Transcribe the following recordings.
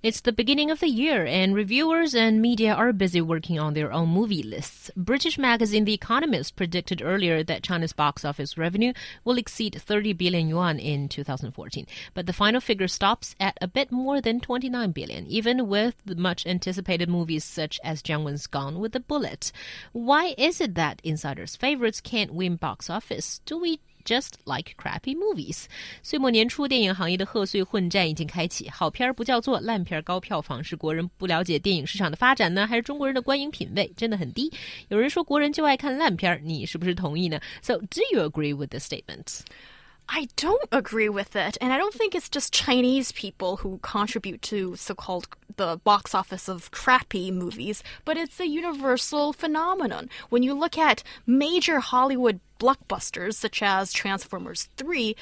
It's the beginning of the year, and reviewers and media are busy working on their own movie lists. British magazine The Economist predicted earlier that China's box office revenue will exceed 30 billion yuan in 2014, but the final figure stops at a bit more than 29 billion, even with much anticipated movies such as Jiang Wen's Gone with a Bullet. Why is it that insiders' favorites can't win box office? Do we just like crappy movies。岁末年初，电影行业的贺岁混战已经开启。好片儿不叫座，烂片儿高票房，是国人不了解电影市场的发展呢，还是中国人的观影品味真的很低？有人说国人就爱看烂片儿，你是不是同意呢？So do you agree with the statement? I don't agree with it. And I don't think it's just Chinese people who contribute to so called the box office of crappy movies, but it's a universal phenomenon. When you look at major Hollywood blockbusters such as Transformers 3,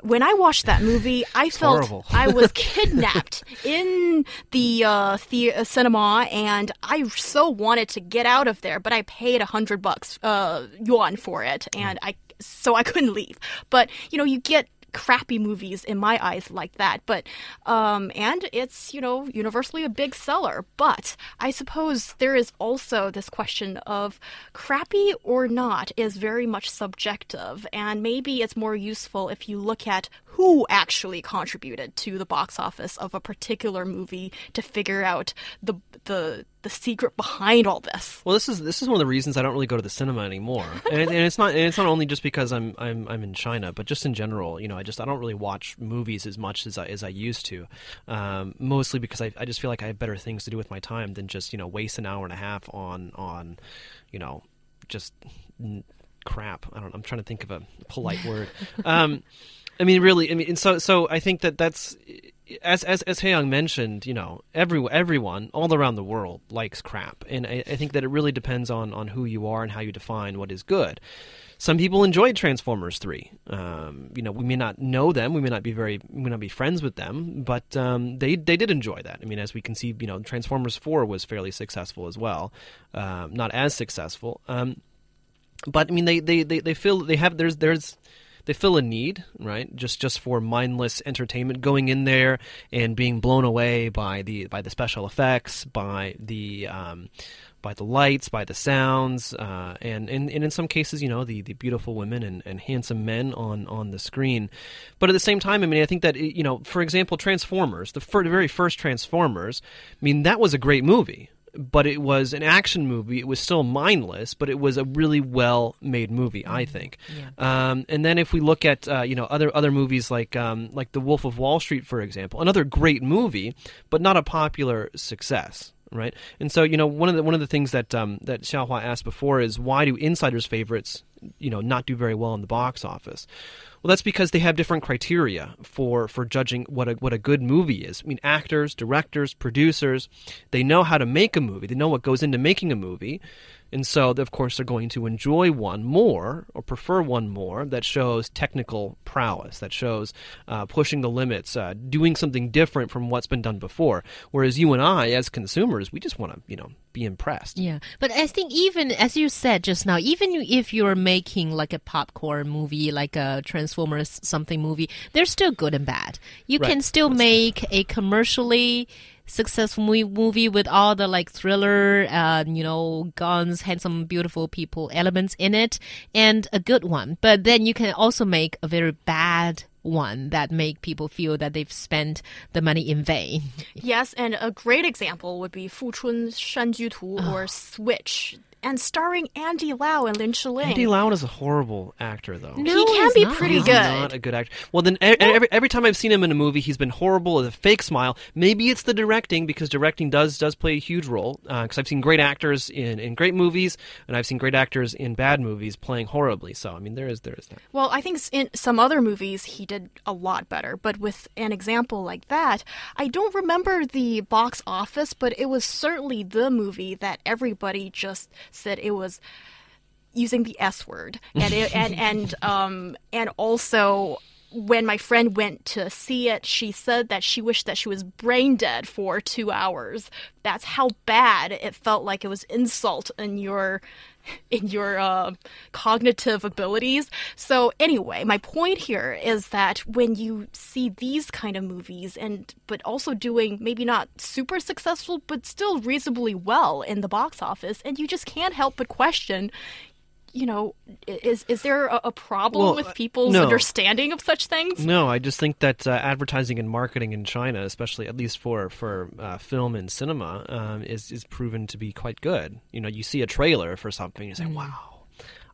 when I watched that movie, I it's felt horrible. I was kidnapped in the uh, the uh, cinema, and I so wanted to get out of there, but I paid a hundred bucks uh, yuan for it, and I so I couldn't leave. But you know, you get crappy movies in my eyes like that. But um and it's you know universally a big seller. But i suppose there is also this question of crappy or not is very much subjective. And maybe it's more useful if you look at who actually contributed to the box office of a particular movie to figure out the the the secret behind all this. Well, this is this is one of the reasons I don't really go to the cinema anymore, and, it, and it's not and it's not only just because I'm I'm I'm in China, but just in general, you know, I just I don't really watch movies as much as I as I used to, um, mostly because I I just feel like I have better things to do with my time than just you know waste an hour and a half on on, you know, just n- crap. I don't. I'm trying to think of a polite word. Um, I mean, really. I mean, and so so I think that that's as as as Young mentioned, you know, every everyone all around the world likes crap, and I, I think that it really depends on on who you are and how you define what is good. Some people enjoyed Transformers three. Um, you know, we may not know them, we may not be very, we may not be friends with them, but um, they they did enjoy that. I mean, as we can see, you know, Transformers four was fairly successful as well, um, not as successful. Um, but I mean, they, they, they, they feel they have there's there's they fill a need, right? Just just for mindless entertainment, going in there and being blown away by the by the special effects, by the um, by the lights, by the sounds, uh, and, and and in some cases, you know, the, the beautiful women and, and handsome men on, on the screen. But at the same time, I mean, I think that you know, for example, Transformers, the, fir- the very first Transformers, I mean, that was a great movie but it was an action movie. It was still mindless, but it was a really well made movie, I think. Yeah. Um, and then if we look at uh, you know other other movies like um, like The Wolf of Wall Street, for example, another great movie, but not a popular success. Right, and so you know one of the one of the things that um, that Xiaohua asked before is why do insiders' favorites, you know, not do very well in the box office? Well, that's because they have different criteria for, for judging what a, what a good movie is. I mean, actors, directors, producers, they know how to make a movie. They know what goes into making a movie. And so, of course, they're going to enjoy one more or prefer one more that shows technical prowess, that shows uh, pushing the limits, uh, doing something different from what's been done before. Whereas you and I, as consumers, we just want to, you know, be impressed. Yeah, but I think even as you said just now, even if you're making like a popcorn movie, like a Transformers something movie, they're still good and bad. You Right. can still make a commercially successful movie with all the like thriller, uh, you know, guns, handsome, beautiful people elements in it, and a good one. But then you can also make a very bad one that make people feel that they've spent the money in vain. Yes, and a great example would be Fuchun Shanju Tu or Switch and starring Andy Lau and Lin Chiling. Andy Lau is a horrible actor, though. No, he can he's be not. pretty He's good. not a good actor. Well, then e- every every time I've seen him in a movie, he's been horrible with a fake smile. Maybe it's the directing because directing does does play a huge role. Uh, because I've seen great actors in, in great movies, and I've seen great actors in bad movies playing horribly. So I mean, there is there is that. Well, I think in some other movies he did a lot better, but with an example like that, I don't remember the box office, but it was certainly the movie that everybody just said it was using the S word, and it, and and um and also when my friend went to see it, she said that she wished that she was brain dead for two hours. That's how bad it felt like it was insult in your in your uh, cognitive abilities. So anyway, my point here is that when you see these kind of movies and but also doing maybe not super successful but still reasonably well in the box office and you just can't help but question you know, is is there a, problem Well, with uh, people's no. understanding of such things? No, I just think that uh, advertising and marketing in China, especially at least for for uh, film and cinema, um, is is proven to be quite good. You know, you see a trailer for something, you say, "Wow,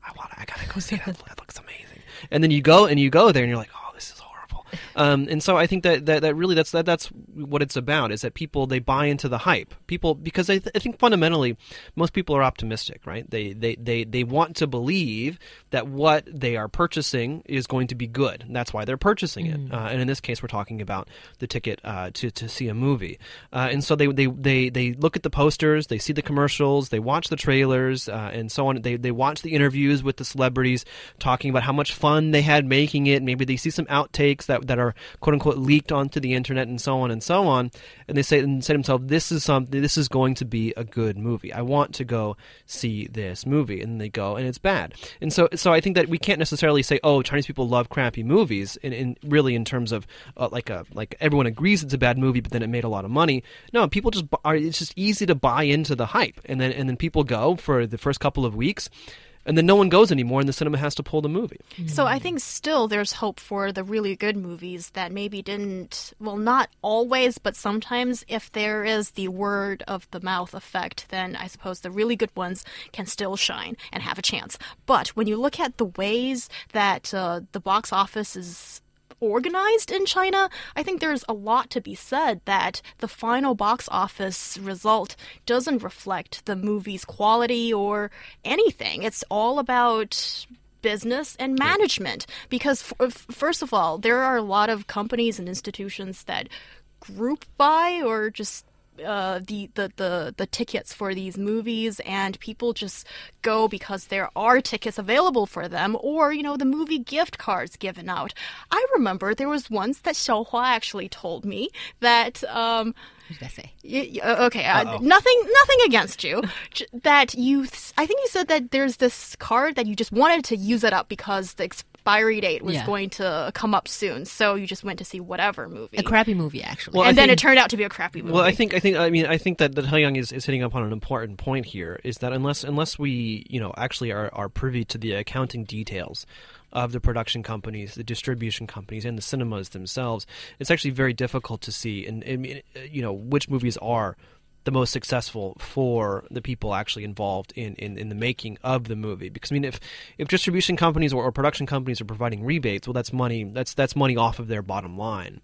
I want, I gotta go see that. That looks amazing." And then you go and you go there, and you're like, "Oh, this is horrible." Um, and so I think that, that, that really that's that, that's what it's about is that people they buy into the hype. People because I, th- I think fundamentally most people are optimistic, right? They, they they they want to believe that what they are purchasing is going to be good. And that's why they're purchasing it. Uh, and in this case, we're talking about the ticket uh, to to see a movie. Uh, and so they, they they they look at the posters, they see the commercials, they watch the trailers, uh, and so on. They they watch the interviews with the celebrities talking about how much fun they had making it. Maybe they see some outtakes that that are quote unquote leaked onto the internet and so on and so on. And they say and say to themselves, "This is something. This is going to be a good movie. I want to go see this movie." And they go, and it's bad. And so so I think that we can't necessarily say, "Oh, Chinese people love crappy movies." In, in really in terms of uh, like a like everyone agrees it's a bad movie, but then it made a lot of money. No, people just are. It's just easy to buy into the hype, and then and then people go for the first couple of weeks. And then no one goes anymore, and the cinema has to pull the movie. So I think still there's hope for the really good movies that maybe didn't, well, not always, but sometimes if there is the word of the mouth effect, then I suppose the really good ones can still shine and have a chance. But when you look at the ways that uh, the box office is organized in China, I think there's a lot to be said that the final box office result doesn't reflect the movie's quality or anything. It's all about business and management because first of all there are a lot of companies and institutions that group buy or just uh, the, the, the, the tickets for these movies and people just go because there are tickets available for them or you know the movie gift cards given out i remember there was once that xiaohua actually told me that um, What did I say? Y- y- uh, okay, uh, nothing, nothing against you. That you, I think you said that there's this card that you just wanted to use it up because the expiry date was Yeah. going to come up soon, so you just went to see whatever movie, A crappy movie, actually. Well, I and then think- it turned out to be a crappy movie. Well, I think I think I mean I think that that Young is, is hitting up on an important point here is that unless unless we you know actually are, are privy to the accounting details of the production companies, the distribution companies, and the cinemas themselves, it's actually very difficult to see and, and you know which movies are the most successful for the people actually involved in, in, in the making of the movie. Because I mean, if if distribution companies or, or production companies are providing rebates, well, that's money that's that's money off of their bottom line.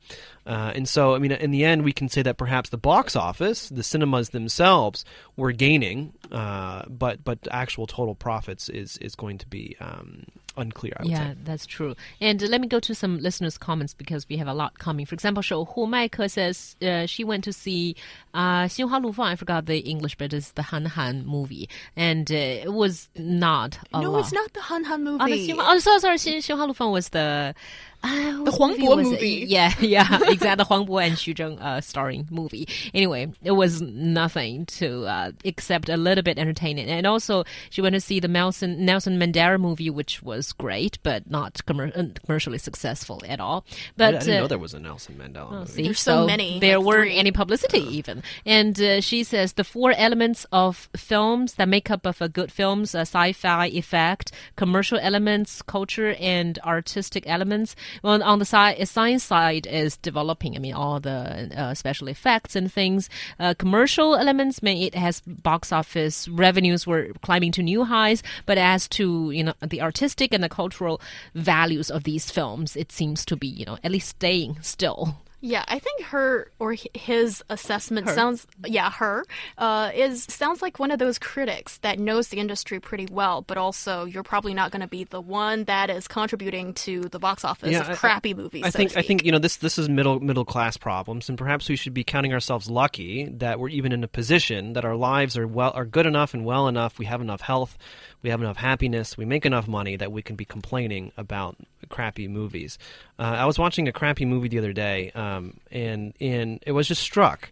Uh, and so, I mean, in the end, we can say that perhaps the box office, the cinemas themselves, were gaining, uh, but but actual total profits is is going to be um, unclear. yeah, say. that's true. And let me go to some listeners' comments because we have a lot coming. For example, Shou Hu Maike says uh, she went to see uh, Lu Fang." I forgot the English, but it's the Han Han movie, and uh, it was not. no, lot. it's not the Han Han movie. Oh, the Xinhua, oh so sorry, Lu Fang" was the uh, The what Huang Bo was it? movie. Yeah, yeah, exactly. Huang Bo and Xu Zheng uh, starring movie. Anyway, it was nothing to uh, except a little bit entertaining. And also, she went to see the Nelson Nelson Mandela movie, which was great, but not commer- uh, commercially successful at all. I, But I didn't uh, know there was a Nelson Mandela Oh, movie. see, There's so many, There like weren't three. any publicity even. And uh, she says the four elements of films that make up of a good films: a sci-fi effect, commercial elements, culture, and artistic elements. Well, on the side, science side is developing. I mean, all the uh, special effects and things. Uh, commercial elements, mean it has box office revenues were climbing to new highs. But as to you know the artistic and the cultural values of these films, it seems to be you know at least staying still. Yeah, I think her or his assessment Her. sounds yeah her uh, is sounds like one of those critics that knows the industry pretty well, but also you're probably not going to be the one that is contributing to the box office Yeah, of I- crappy movies. I so think I think you know this this is middle middle class problems, and perhaps we should be counting ourselves lucky that we're even in a position that our lives are well are good enough and well enough. We have enough health, we have enough happiness, we make enough money that we can be complaining about crappy movies. Uh, I was watching a crappy movie the other day, um, and and it was just struck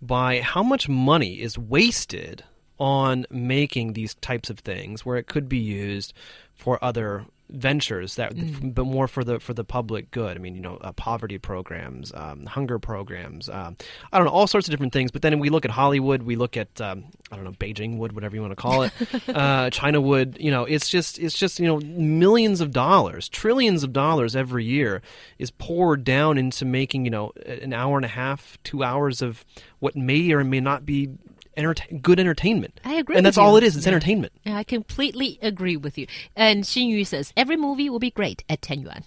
by how much money is wasted on making these types of things where it could be used for other ventures that but more for the for the public good. I mean you know uh, poverty programs um, hunger programs um, i don't know all sorts of different things. But then we look at hollywood we look at um, i don't know beijing wood whatever you want to call it uh, china wood you know it's just it's just you know millions of dollars trillions of dollars every year is poured down into making you know an hour and a half two hours of what may or may not be entertain, good entertainment I agree and that's all it is it's Yeah. entertainment I completely agree with you. And Xin Yu says every movie will be great at 10 yuan.